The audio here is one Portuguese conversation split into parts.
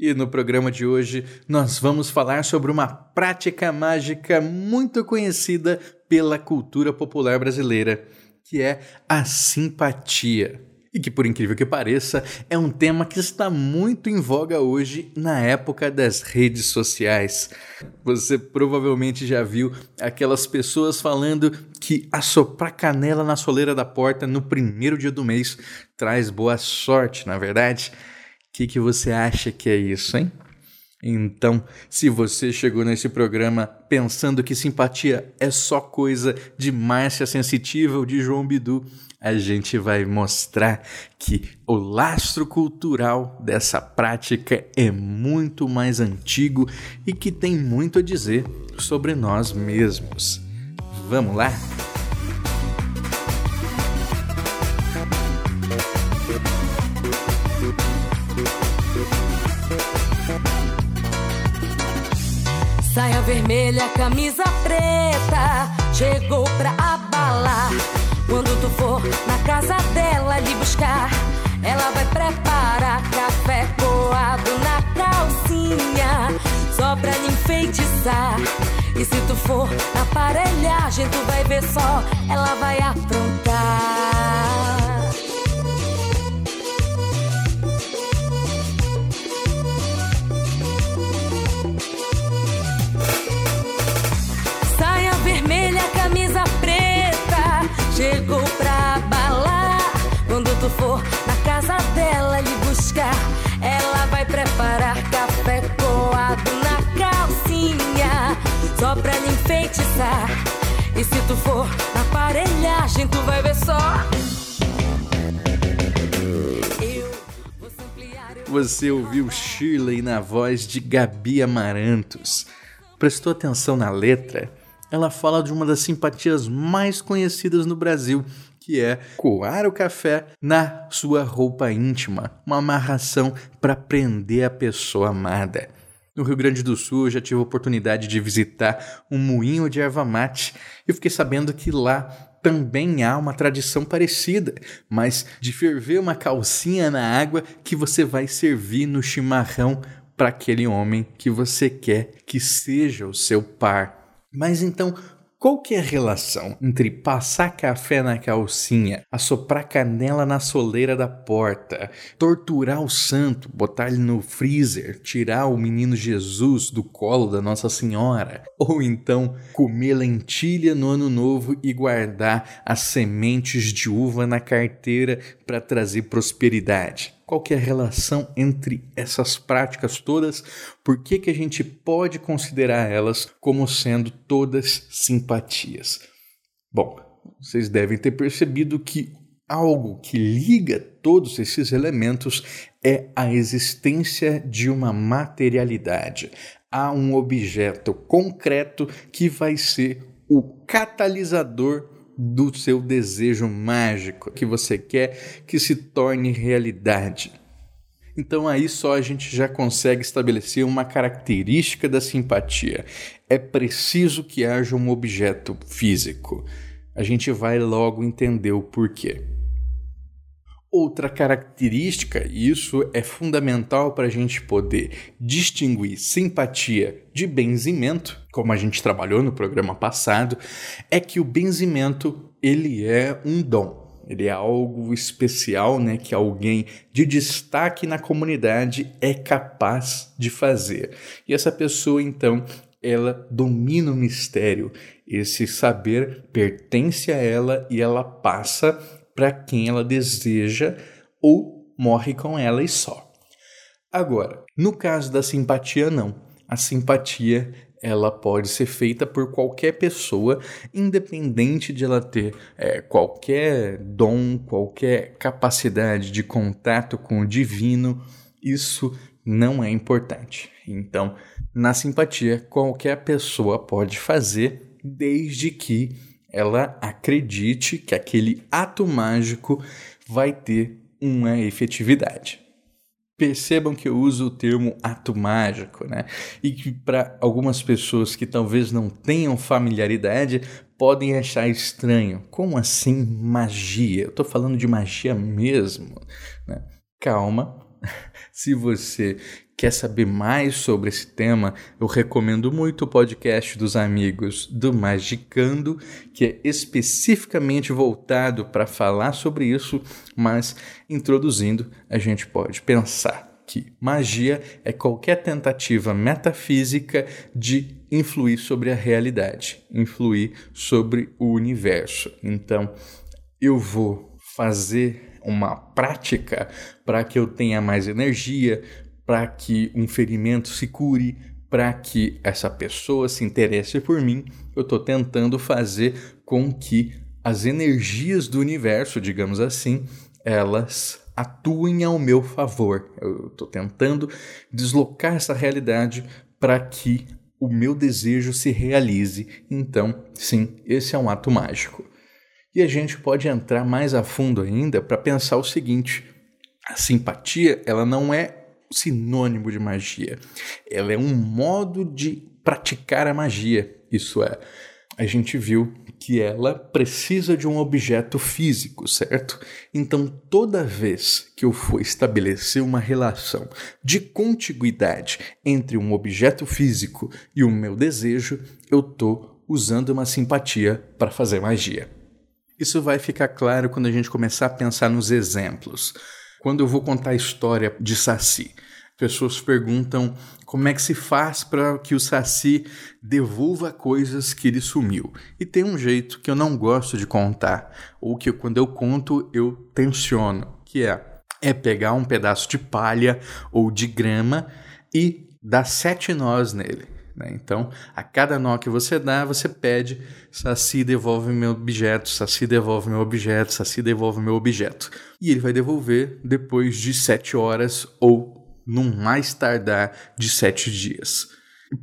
E no programa de hoje nós vamos falar sobre uma prática mágica muito conhecida pela cultura popular brasileira, que é a simpatia. E que, por incrível que pareça, é um tema que está muito em voga hoje na época das redes sociais. Você provavelmente já viu aquelas pessoas falando que assoprar canela na soleira da porta no primeiro dia do mês traz boa sorte, na é verdade? O que, que você acha que é isso, hein? Então, se você chegou nesse programa pensando que simpatia é só coisa de Márcia Sensitiva ou de João Bidu, a gente vai mostrar que o lastro cultural dessa prática é muito mais antigo e que tem muito a dizer sobre nós mesmos. Vamos lá? Saia vermelha, camisa preta, chegou pra abalar. Quando tu for na casa dela lhe buscar, ela vai preparar café coado na calcinha, só pra lhe enfeitiçar. E se tu for na aparelhagem, tu vai ver só, ela vai aprontar. Aparelhagem, tu vai ver só. Você ouviu Shirley na voz de Gabi Amarantos. Prestou atenção na letra? Ela fala de uma das simpatias mais conhecidas no Brasil, que é coar o café na sua roupa íntima, uma amarração para prender a pessoa amada. No Rio Grande do Sul, eu já tive a oportunidade de visitar um moinho de erva mate e fiquei sabendo que lá também há uma tradição parecida, mas de ferver uma calcinha na água que você vai servir no chimarrão para aquele homem que você quer que seja o seu par. Mas então, qual é a relação entre passar café na calcinha, assoprar canela na soleira da porta, torturar o santo, botar ele no freezer, tirar o menino Jesus do colo da Nossa Senhora, ou então comer lentilha no ano novo e guardar as sementes de uva na carteira para trazer prosperidade? Qual que é a relação entre essas práticas todas? Por que, que a gente pode considerar elas como sendo todas simpatias? Bom, vocês devem ter percebido que algo que liga todos esses elementos é a existência de uma materialidade. Há um objeto concreto que vai ser o catalisador do seu desejo mágico que você quer que se torne realidade. Então aí só a gente já consegue estabelecer uma característica da simpatia. É preciso que haja um objeto físico. A gente vai logo entender o porquê. Outra característica, e isso é fundamental para a gente poder distinguir simpatia de benzimento, como a gente trabalhou no programa passado, é que o benzimento ele é um dom. Ele é algo especial, né, que alguém de destaque na comunidade é capaz de fazer. E essa pessoa, então, ela domina o mistério. Esse saber pertence a ela e ela passa para quem ela deseja ou morre com ela e só. Agora, no caso da simpatia, não. A simpatia ela pode ser feita por qualquer pessoa, independente de ela ter é, qualquer dom, qualquer capacidade de contato com o divino. Isso não é importante. Então, na simpatia, qualquer pessoa pode fazer, desde que ela acredite que aquele ato mágico vai ter uma efetividade. Percebam que eu uso o termo ato mágico, né? E que para algumas pessoas que talvez não tenham familiaridade podem achar estranho. Como assim magia? Eu estou falando de magia mesmo. Né? Calma. Se você quer saber mais sobre esse tema, eu recomendo muito o podcast dos amigos do Magicando, que é especificamente voltado para falar sobre isso, mas introduzindo, a gente pode pensar que magia é qualquer tentativa metafísica de influir sobre a realidade, influir sobre o universo. Então, eu vou fazer uma prática para que eu tenha mais energia, para que um ferimento se cure, para que essa pessoa se interesse por mim. Eu estou tentando fazer com que as energias do universo, digamos assim, elas atuem ao meu favor. Eu estou tentando deslocar essa realidade para que o meu desejo se realize. Então, sim, esse é um ato mágico. E a gente pode entrar mais a fundo ainda para pensar o seguinte: a simpatia, ela não é sinônimo de magia. Ela é um modo de praticar a magia. Isso é, a gente viu que ela precisa de um objeto físico, certo? Então, toda vez que eu for estabelecer uma relação de contiguidade entre um objeto físico e o meu desejo, eu estou usando uma simpatia para fazer magia. Isso vai ficar claro quando a gente começar a pensar nos exemplos. Quando eu vou contar a história de Saci, pessoas perguntam como é que se faz para que o Saci devolva coisas que ele sumiu. E tem um jeito que eu não gosto de contar, ou que quando eu conto eu tensiono, que é é pegar um pedaço de palha ou de grama e dar sete nós nele. Né? Então, a cada nó que você dá, você pede: Saci devolve meu objeto, Saci devolve meu objeto, Saci devolve meu objeto. E ele vai devolver depois de sete horas ou num mais tardar de sete dias.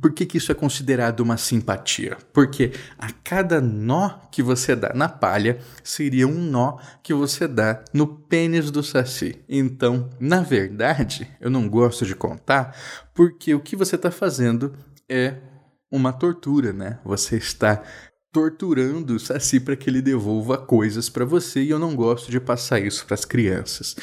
Por que, que isso é considerado uma simpatia? Porque a cada nó que você dá na palha seria um nó que você dá no pênis do saci. Então, na verdade, eu não gosto de contar, porque o que você está fazendo é uma tortura, né? Você está torturando o Saci para que ele devolva coisas para você e eu não gosto de passar isso para as crianças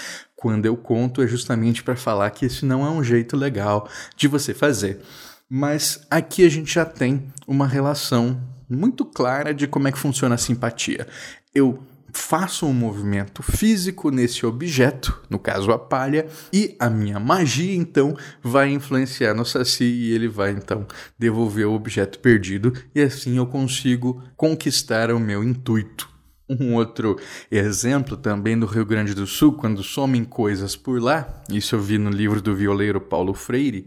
quando eu conto é justamente para falar que esse não é um jeito legal de você fazer. Mas aqui a gente já tem uma relação muito clara de como é que funciona a simpatia. Eu faço um movimento físico nesse objeto, no caso a palha, e a minha magia então vai influenciar no Saci e ele vai então devolver o objeto perdido e assim eu consigo conquistar o meu intuito. Um outro exemplo também do Rio Grande do Sul, quando somem coisas por lá, isso eu vi no livro do violeiro Paulo Freire,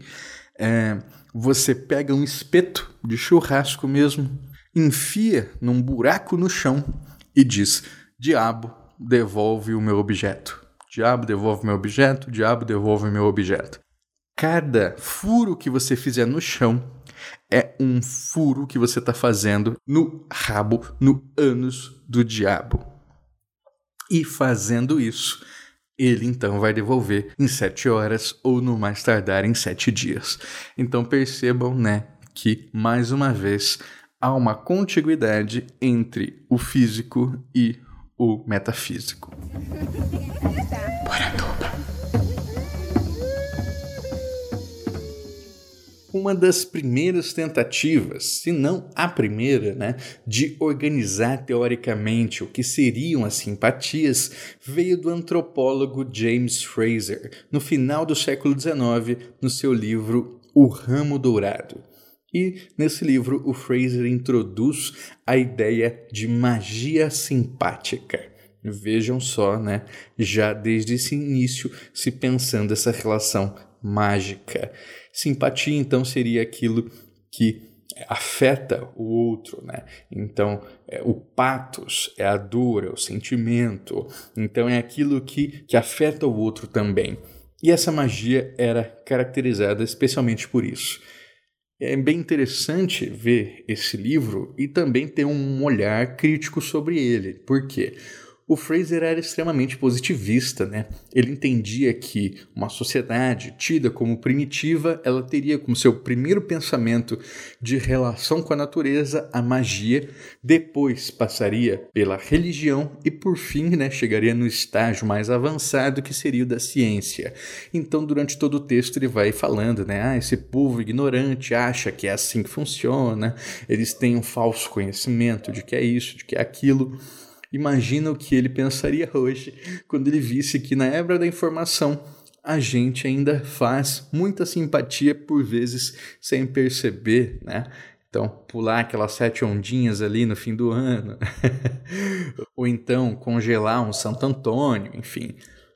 é, você pega um espeto de churrasco mesmo, enfia num buraco no chão e diz: Diabo, devolve o meu objeto. Diabo, devolve meu objeto. Diabo, devolve meu objeto. Cada furo que você fizer no chão é um furo que você está fazendo no rabo, no ânus do diabo. E fazendo isso, ele então vai devolver em sete horas ou no mais tardar em sete dias. Então percebam, né, que mais uma vez há uma contiguidade entre o físico e o metafísico. uma das primeiras tentativas, se não a primeira, né, de organizar teoricamente o que seriam as simpatias, veio do antropólogo James Fraser, no final do século XIX, no seu livro O Ramo Dourado. E nesse livro, o Fraser introduz a ideia de magia simpática. Vejam só, né? Já desde esse início se pensando essa relação mágica. Simpatia, então, seria aquilo que afeta o outro, né? Então, é, o patos é a dor, é o sentimento. Então, é aquilo que, que afeta o outro também. E essa magia era caracterizada especialmente por isso. É bem interessante ver esse livro e também ter um olhar crítico sobre ele. Por quê? O Fraser era extremamente positivista, né? Ele entendia que uma sociedade tida como primitiva, ela teria como seu primeiro pensamento de relação com a natureza a magia, depois passaria pela religião e por fim, né, chegaria no estágio mais avançado que seria o da ciência. Então, durante todo o texto ele vai falando, né, ah, esse povo ignorante acha que é assim que funciona, eles têm um falso conhecimento de que é isso, de que é aquilo. Imagina o que ele pensaria hoje quando ele visse que na era da informação a gente ainda faz muita simpatia por vezes sem perceber, né? Então, pular aquelas sete ondinhas ali no fim do ano, ou então congelar um Santo Antônio, enfim.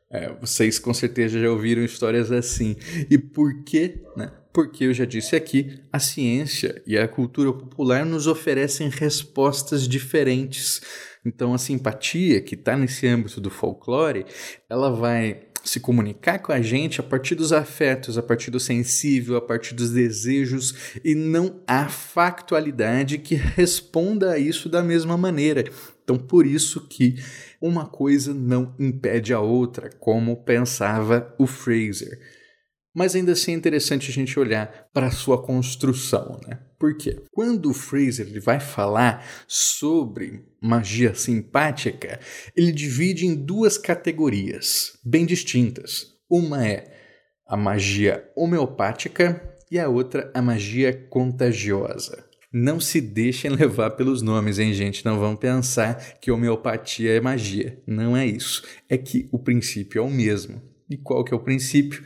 É, vocês com certeza já ouviram histórias assim. E por quê? Né? Porque eu já disse aqui, a ciência e a cultura popular nos oferecem respostas diferentes então, a simpatia que está nesse âmbito do folclore, ela vai se comunicar com a gente a partir dos afetos, a partir do sensível, a partir dos desejos, e não há factualidade que responda a isso da mesma maneira. Então, por isso que uma coisa não impede a outra, como pensava o Fraser. Mas ainda assim é interessante a gente olhar para a sua construção, né? Por quê? Quando o Fraser ele vai falar sobre magia simpática, ele divide em duas categorias bem distintas. Uma é a magia homeopática e a outra a magia contagiosa. Não se deixem levar pelos nomes, hein, gente? Não vão pensar que homeopatia é magia. Não é isso. É que o princípio é o mesmo. E qual que é o princípio?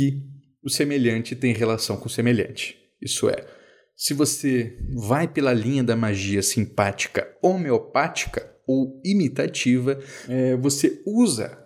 Que o semelhante tem relação com o semelhante. Isso é, se você vai pela linha da magia simpática homeopática ou imitativa, é, você usa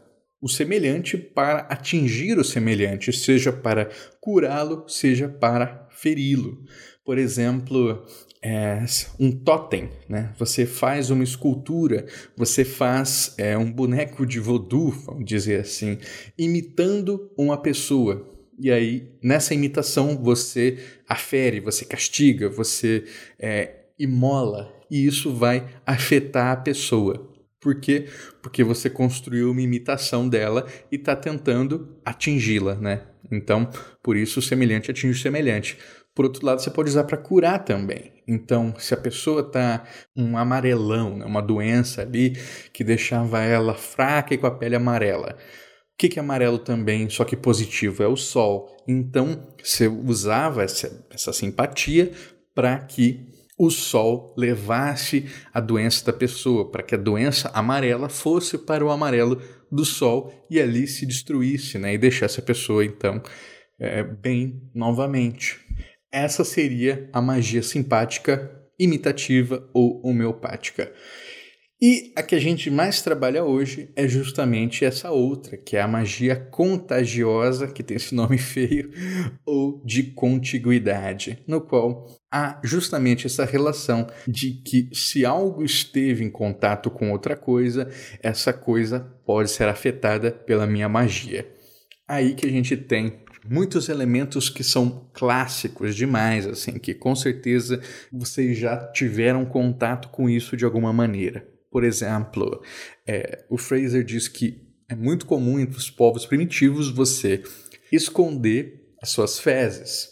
o semelhante para atingir o semelhante, seja para curá-lo, seja para feri-lo. Por exemplo, é, um totem, né? Você faz uma escultura, você faz é, um boneco de voodoo, vamos dizer assim, imitando uma pessoa. E aí, nessa imitação, você afere, você castiga, você é, imola, e isso vai afetar a pessoa. Por quê? Porque você construiu uma imitação dela e está tentando atingi-la, né? Então, por isso, semelhante atinge o semelhante. Por outro lado, você pode usar para curar também. Então, se a pessoa está um amarelão, né, uma doença ali que deixava ela fraca e com a pele amarela. O que, que é amarelo também, só que positivo? É o sol. Então, você usava essa, essa simpatia para que o sol levasse a doença da pessoa, para que a doença amarela fosse para o amarelo do sol e ali se destruísse né, e deixasse a pessoa, então, é, bem novamente. Essa seria a magia simpática, imitativa ou homeopática. E a que a gente mais trabalha hoje é justamente essa outra, que é a magia contagiosa, que tem esse nome feio, ou de contiguidade, no qual há justamente essa relação de que se algo esteve em contato com outra coisa, essa coisa pode ser afetada pela minha magia. Aí que a gente tem muitos elementos que são clássicos demais, assim, que com certeza vocês já tiveram contato com isso de alguma maneira. Por exemplo, é, o Fraser diz que é muito comum entre os povos primitivos você esconder as suas fezes,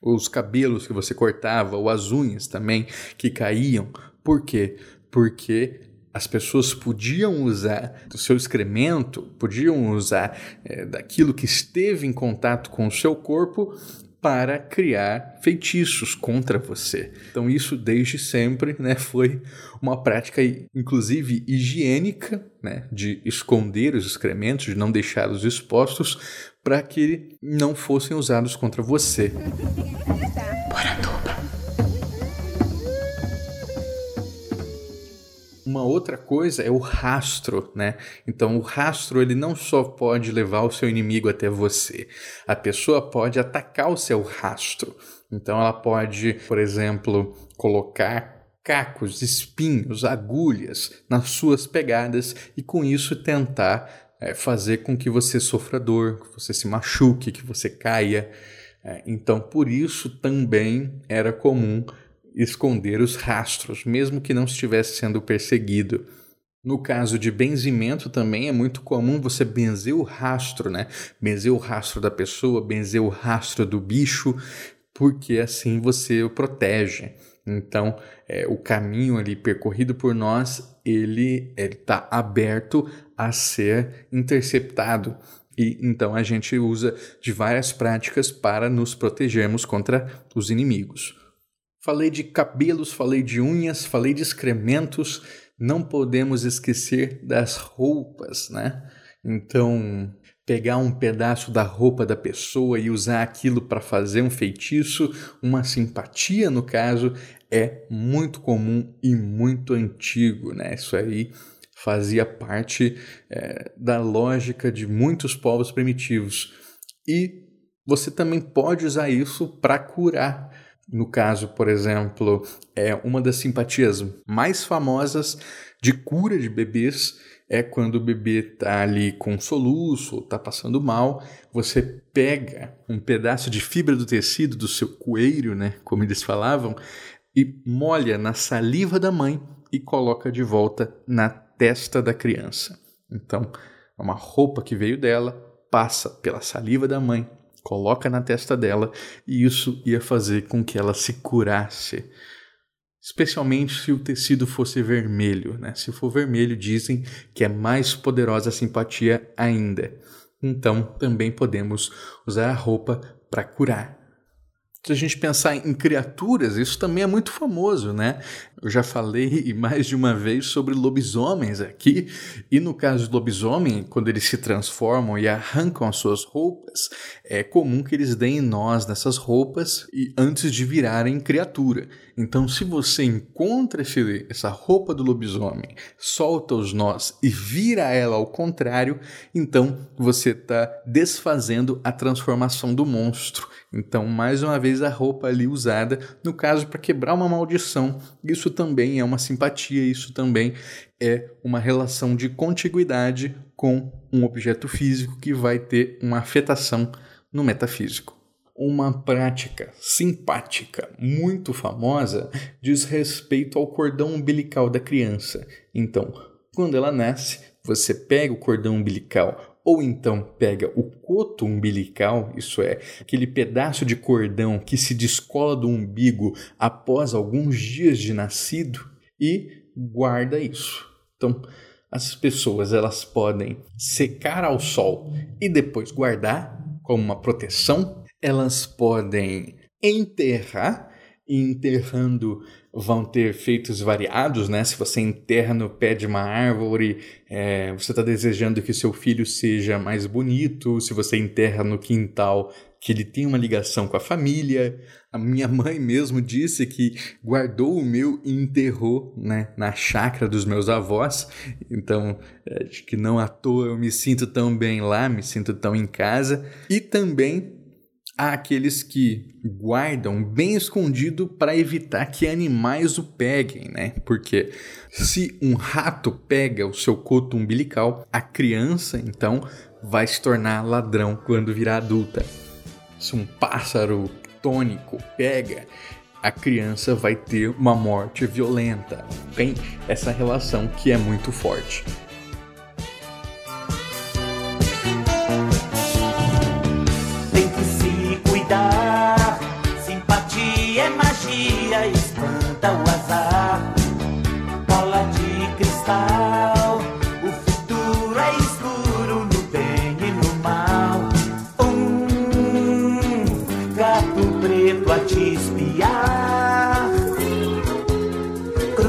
os cabelos que você cortava, ou as unhas também que caíam. Por quê? Porque as pessoas podiam usar do seu excremento, podiam usar é, daquilo que esteve em contato com o seu corpo para criar feitiços contra você. Então isso desde sempre, né, foi uma prática inclusive higiênica, né, de esconder os excrementos, de não deixá-los expostos para que não fossem usados contra você. Uma outra coisa é o rastro, né? Então o rastro ele não só pode levar o seu inimigo até você, a pessoa pode atacar o seu rastro. Então ela pode, por exemplo, colocar cacos, espinhos, agulhas nas suas pegadas e com isso tentar é, fazer com que você sofra dor, que você se machuque, que você caia. É, então, por isso também era comum esconder os rastros, mesmo que não estivesse sendo perseguido. No caso de benzimento também é muito comum você benzer o rastro, né? Benzer o rastro da pessoa, benzer o rastro do bicho, porque assim você o protege. Então, é, o caminho ali percorrido por nós, ele está aberto a ser interceptado. E então a gente usa de várias práticas para nos protegermos contra os inimigos. Falei de cabelos, falei de unhas, falei de excrementos, não podemos esquecer das roupas, né? Então, pegar um pedaço da roupa da pessoa e usar aquilo para fazer um feitiço, uma simpatia no caso, é muito comum e muito antigo, né? Isso aí fazia parte é, da lógica de muitos povos primitivos. E você também pode usar isso para curar. No caso, por exemplo, é uma das simpatias mais famosas de cura de bebês é quando o bebê está ali com soluço, está passando mal, você pega um pedaço de fibra do tecido do seu coelho, né, como eles falavam, e molha na saliva da mãe e coloca de volta na testa da criança. Então, é uma roupa que veio dela, passa pela saliva da mãe, coloca na testa dela e isso ia fazer com que ela se curasse especialmente se o tecido fosse vermelho. Né? Se for vermelho, dizem que é mais poderosa a simpatia ainda. Então, também podemos usar a roupa para curar. Se a gente pensar em criaturas, isso também é muito famoso, né? Eu já falei mais de uma vez sobre lobisomens aqui, e no caso do lobisomem, quando eles se transformam e arrancam as suas roupas, é comum que eles deem nós nessas roupas e antes de virarem criatura. Então, se você encontra esse, essa roupa do lobisomem, solta os nós e vira ela ao contrário, então você está desfazendo a transformação do monstro. Então, mais uma vez, a roupa ali usada, no caso, para quebrar uma maldição. Isso também é uma simpatia, isso também é uma relação de contiguidade com um objeto físico que vai ter uma afetação no metafísico. Uma prática simpática muito famosa diz respeito ao cordão umbilical da criança. Então, quando ela nasce, você pega o cordão umbilical ou então pega o coto umbilical, isso é, aquele pedaço de cordão que se descola do umbigo após alguns dias de nascido e guarda isso. Então, as pessoas elas podem secar ao sol e depois guardar como uma proteção. Elas podem enterrar e enterrando vão ter efeitos variados, né? Se você enterra no pé de uma árvore, é, você está desejando que seu filho seja mais bonito. Se você enterra no quintal, que ele tem uma ligação com a família. A minha mãe mesmo disse que guardou o meu e enterrou né, na chácara dos meus avós. Então, acho que não à toa eu me sinto tão bem lá, me sinto tão em casa. E também há aqueles que guardam bem escondido para evitar que animais o peguem, né? Porque se um rato pega o seu coto umbilical, a criança então vai se tornar ladrão quando virar adulta. Se um pássaro tônico pega, a criança vai ter uma morte violenta. Tem essa relação que é muito forte.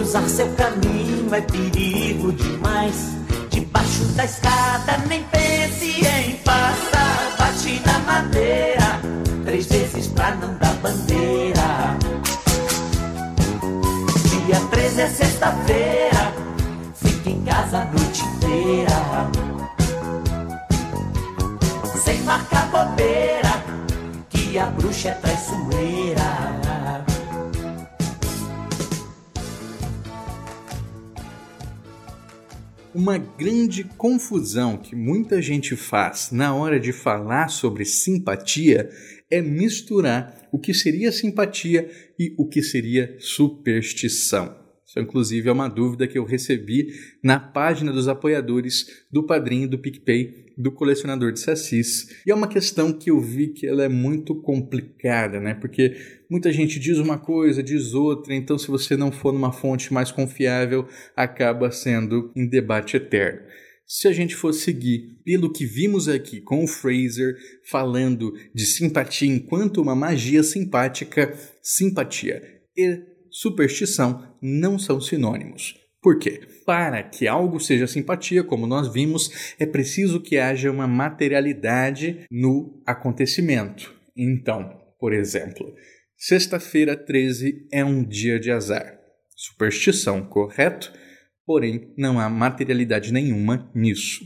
Seu caminho é perigo demais. Debaixo da escada, nem pense em passar. Bate na madeira, três vezes pra não dar bandeira. Dia 13 é sexta-feira, fica em casa a noite inteira. Sem marcar bobeira, que a bruxa é traiçoeira. Uma grande confusão que muita gente faz na hora de falar sobre simpatia é misturar o que seria simpatia e o que seria superstição. Isso, inclusive, é uma dúvida que eu recebi na página dos apoiadores do Padrinho do PicPay do colecionador de sassis. E é uma questão que eu vi que ela é muito complicada, né? Porque muita gente diz uma coisa, diz outra, então se você não for numa fonte mais confiável, acaba sendo em debate eterno. Se a gente for seguir pelo que vimos aqui com o Fraser falando de simpatia enquanto uma magia simpática, simpatia e superstição não são sinônimos. Por quê? Para que algo seja simpatia, como nós vimos, é preciso que haja uma materialidade no acontecimento. Então, por exemplo, sexta-feira 13 é um dia de azar. Superstição, correto? Porém, não há materialidade nenhuma nisso.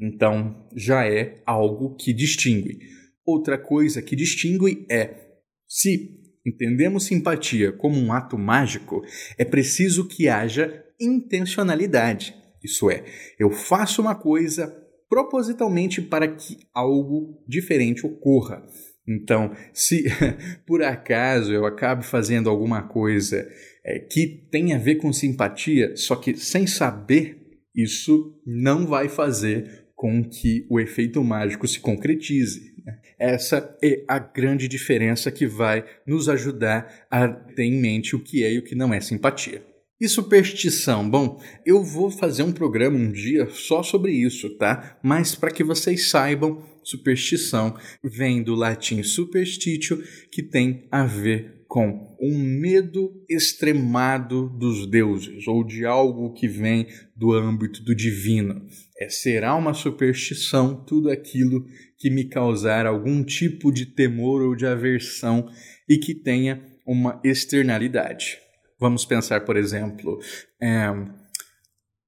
Então, já é algo que distingue. Outra coisa que distingue é se entendemos simpatia como um ato mágico, é preciso que haja intencionalidade. Isso é, eu faço uma coisa propositalmente para que algo diferente ocorra. Então, se por acaso eu acabe fazendo alguma coisa é, que tem a ver com simpatia, só que sem saber, isso não vai fazer com que o efeito mágico se concretize. Né? Essa é a grande diferença que vai nos ajudar a ter em mente o que é e o que não é simpatia. E superstição? Bom, eu vou fazer um programa um dia só sobre isso, tá? Mas para que vocês saibam, superstição vem do latim superstitio, que tem a ver com um medo extremado dos deuses ou de algo que vem do âmbito do divino. É será uma superstição tudo aquilo que me causar algum tipo de temor ou de aversão e que tenha uma externalidade. Vamos pensar, por exemplo, é,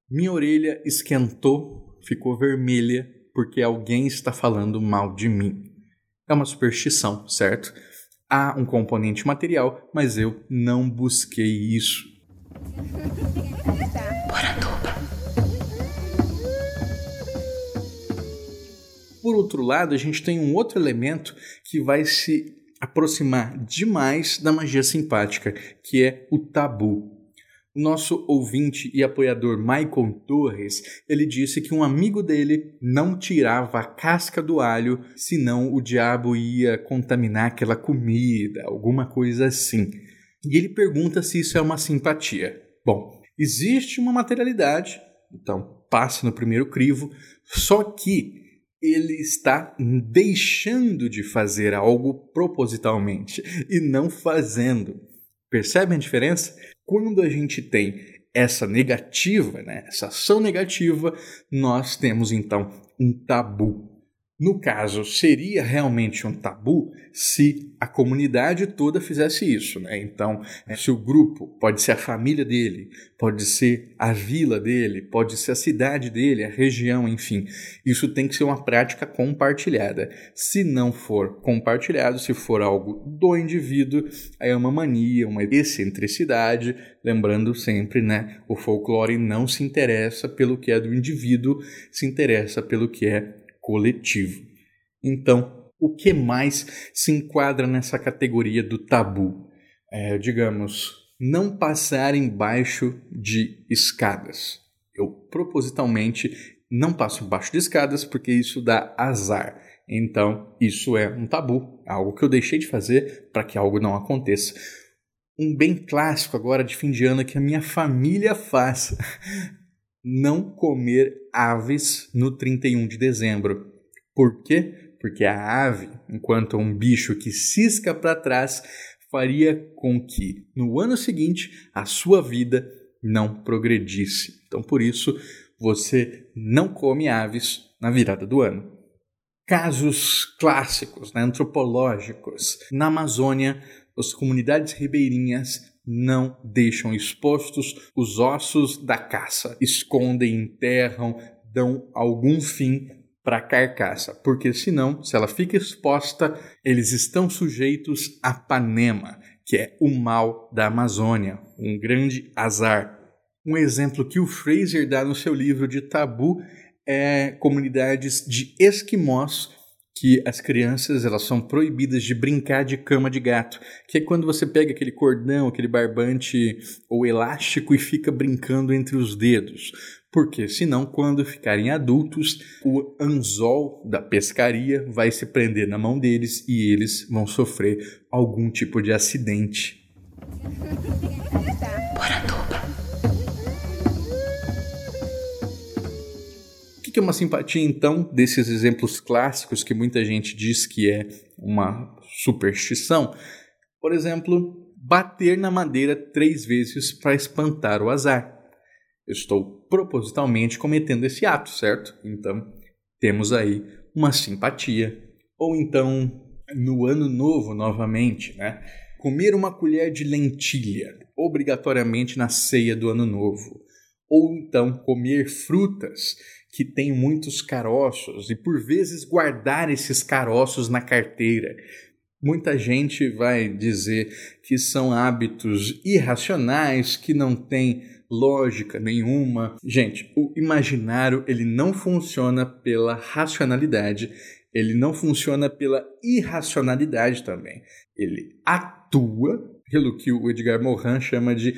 minha orelha esquentou, ficou vermelha porque alguém está falando mal de mim. É uma superstição, certo? Há um componente material, mas eu não busquei isso. Por outro lado, a gente tem um outro elemento que vai se aproximar demais da magia simpática, que é o tabu. Nosso ouvinte e apoiador Michael Torres, ele disse que um amigo dele não tirava a casca do alho, senão o diabo ia contaminar aquela comida, alguma coisa assim. E ele pergunta se isso é uma simpatia. Bom, existe uma materialidade, então passe no primeiro crivo, só que ele está deixando de fazer algo propositalmente e não fazendo. Percebem a diferença? Quando a gente tem essa negativa, né, essa ação negativa, nós temos então um tabu. No caso, seria realmente um tabu se a comunidade toda fizesse isso, né? Então, é, se o grupo pode ser a família dele, pode ser a vila dele, pode ser a cidade dele, a região, enfim, isso tem que ser uma prática compartilhada. Se não for compartilhado, se for algo do indivíduo, aí é uma mania, uma excentricidade. Lembrando sempre, né? O folclore não se interessa pelo que é do indivíduo, se interessa pelo que é coletivo. Então, o que mais se enquadra nessa categoria do tabu? É, digamos, não passar embaixo de escadas. Eu propositalmente não passo embaixo de escadas porque isso dá azar. Então, isso é um tabu, algo que eu deixei de fazer para que algo não aconteça. Um bem clássico agora de fim de ano que a minha família faz não comer aves no 31 de dezembro. Por quê? Porque a ave, enquanto um bicho que cisca para trás, faria com que no ano seguinte a sua vida não progredisse. Então, por isso, você não come aves na virada do ano. Casos clássicos, né, antropológicos. Na Amazônia, as comunidades ribeirinhas não deixam expostos os ossos da caça, escondem, enterram, dão algum fim para a carcaça, porque senão, se ela fica exposta, eles estão sujeitos a panema, que é o mal da Amazônia, um grande azar. Um exemplo que o Fraser dá no seu livro de Tabu é comunidades de esquimós que as crianças elas são proibidas de brincar de cama de gato, que é quando você pega aquele cordão, aquele barbante ou elástico e fica brincando entre os dedos. Porque senão, quando ficarem adultos, o anzol da pescaria vai se prender na mão deles e eles vão sofrer algum tipo de acidente. Que é uma simpatia, então, desses exemplos clássicos que muita gente diz que é uma superstição? Por exemplo, bater na madeira três vezes para espantar o azar. Eu estou propositalmente cometendo esse ato, certo? Então, temos aí uma simpatia. Ou então, no ano novo, novamente, né? Comer uma colher de lentilha, obrigatoriamente na ceia do ano novo. Ou então, comer frutas que tem muitos caroços e por vezes guardar esses caroços na carteira. Muita gente vai dizer que são hábitos irracionais, que não têm lógica nenhuma. Gente, o imaginário ele não funciona pela racionalidade, ele não funciona pela irracionalidade também. Ele atua pelo que o Edgar Morin chama de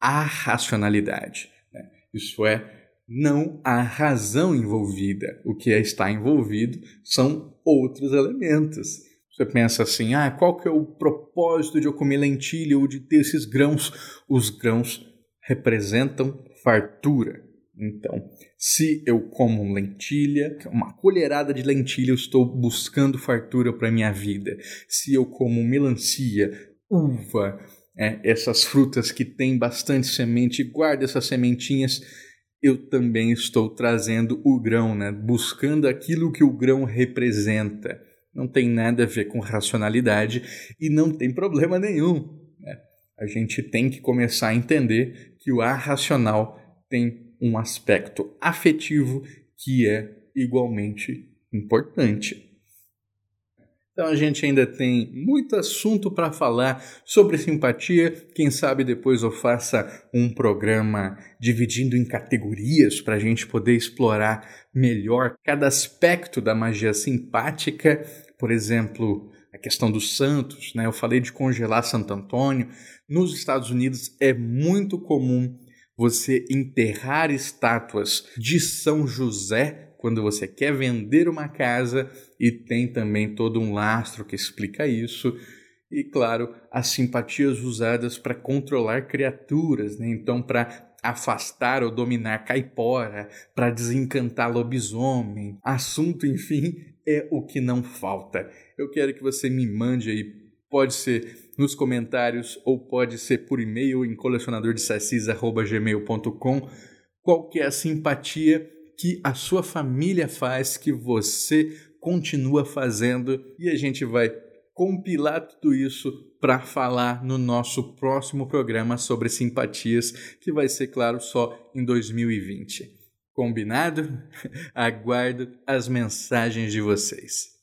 arracionalidade. Né? Isso é, não há razão envolvida. O que está envolvido são outros elementos. Você pensa assim, ah, qual que é o propósito de eu comer lentilha ou de ter esses grãos? Os grãos representam fartura. Então, se eu como lentilha, uma colherada de lentilha, eu estou buscando fartura para minha vida. Se eu como melancia, uva, é, essas frutas que têm bastante semente, guarda essas sementinhas eu também estou trazendo o grão, né? buscando aquilo que o grão representa. Não tem nada a ver com racionalidade e não tem problema nenhum. Né? A gente tem que começar a entender que o arracional tem um aspecto afetivo que é igualmente importante. Então a gente ainda tem muito assunto para falar sobre simpatia. Quem sabe depois eu faça um programa dividindo em categorias para a gente poder explorar melhor cada aspecto da magia simpática. Por exemplo, a questão dos santos, né? Eu falei de congelar Santo Antônio. Nos Estados Unidos é muito comum você enterrar estátuas de São José quando você quer vender uma casa e tem também todo um lastro que explica isso. E claro, as simpatias usadas para controlar criaturas, né? então para afastar ou dominar caipora, para desencantar lobisomem. Assunto, enfim, é o que não falta. Eu quero que você me mande aí, pode ser nos comentários ou pode ser por e-mail em colecionadordesassis.gmail.com qual que é simpatia que a sua família faz, que você continua fazendo e a gente vai compilar tudo isso para falar no nosso próximo programa sobre simpatias, que vai ser, claro, só em 2020. Combinado? Aguardo as mensagens de vocês.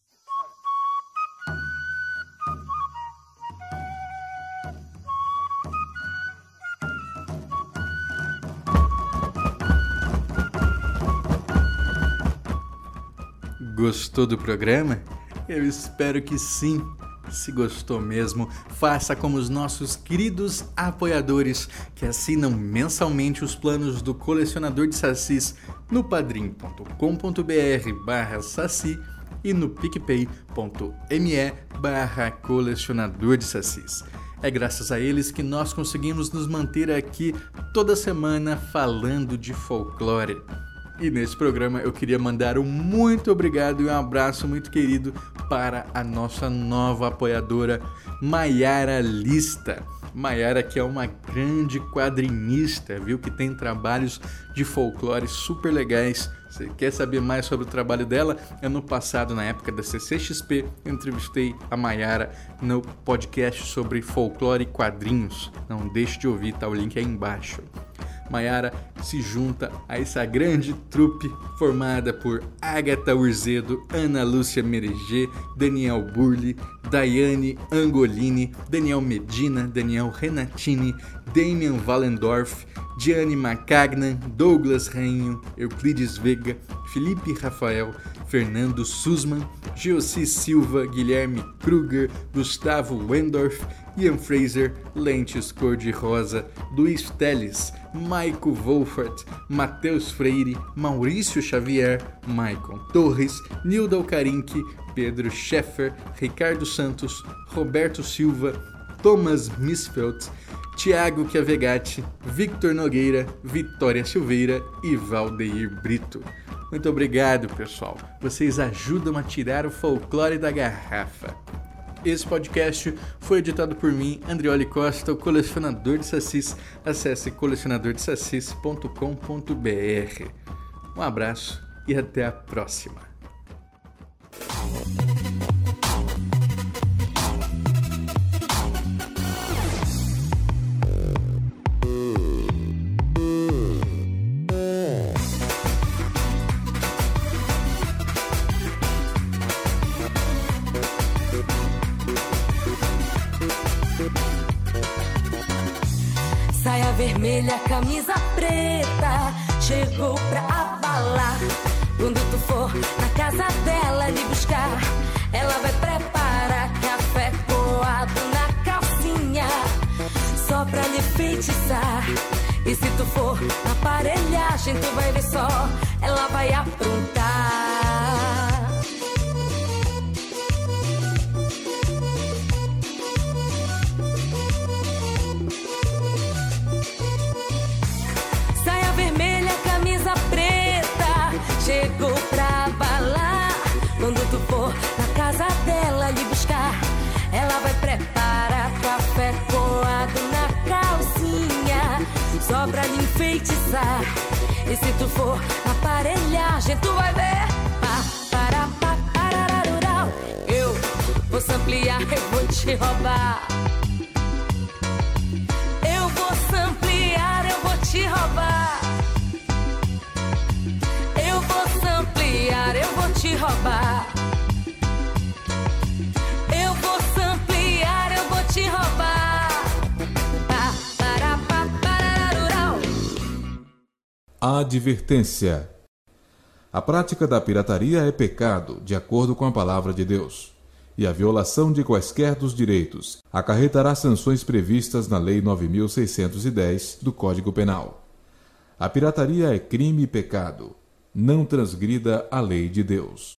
Gostou do programa? Eu espero que sim. Se gostou mesmo, faça como os nossos queridos apoiadores que assinam mensalmente os planos do colecionador de sacis no padrim.com.br barra saci e no picpay.me barra colecionador de sacis. É graças a eles que nós conseguimos nos manter aqui toda semana falando de folclore. E nesse programa eu queria mandar um muito obrigado e um abraço muito querido para a nossa nova apoiadora Maiara Lista. Maiara que é uma grande quadrinista, viu? Que tem trabalhos de folclore super legais. Você quer saber mais sobre o trabalho dela? Ano passado, na época da CCXP, eu entrevistei a Maiara no podcast sobre folclore e quadrinhos. Não deixe de ouvir, tá o link aí embaixo. Maiara se junta a essa grande trupe formada por Agatha Urzedo, Ana Lúcia Mereger, Daniel Burli, Daiane Angolini, Daniel Medina, Daniel Renatini, Damian Wallendorf, Diane Macagnan, Douglas Rainho, Euclides Vega, Felipe Rafael, Fernando Sussman, Geossi Silva, Guilherme Kruger, Gustavo Wendorf, Ian Fraser, Lentes Cor-de-Rosa, Luiz Teles, Maico Wolfert, Matheus Freire, Maurício Xavier, Maicon Torres, Nilda Alcarinque, Pedro Scheffer, Ricardo Santos, Roberto Silva, Thomas Misfeld, Tiago Chiavegatti, Victor Nogueira, Vitória Silveira e Valdeir Brito. Muito obrigado, pessoal. Vocês ajudam a tirar o folclore da garrafa. Esse podcast foi editado por mim, Andrioli Costa, o colecionador de sacis. Acesse colecionadordesacis.com.br. Um abraço e até a próxima. Vermelha, camisa preta, chegou pra abalar. Quando tu for na casa dela lhe buscar, ela vai preparar café coado na calcinha, só pra lhe feitiçar. E se tu for na aparelhagem, tu vai ver só, ela vai aprontar. Se tu for aparelhagem, tu vai ver. Pá, para, parararurau. Eu vou samplear, eu vou te roubar. Eu vou samplear, eu vou te roubar. Eu vou samplear, eu vou te roubar. Advertência: A prática da pirataria é pecado, de acordo com a palavra de Deus, e a violação de quaisquer dos direitos acarretará sanções previstas na Lei 9610 do Código Penal. A pirataria é crime e pecado. Não transgrida a lei de Deus.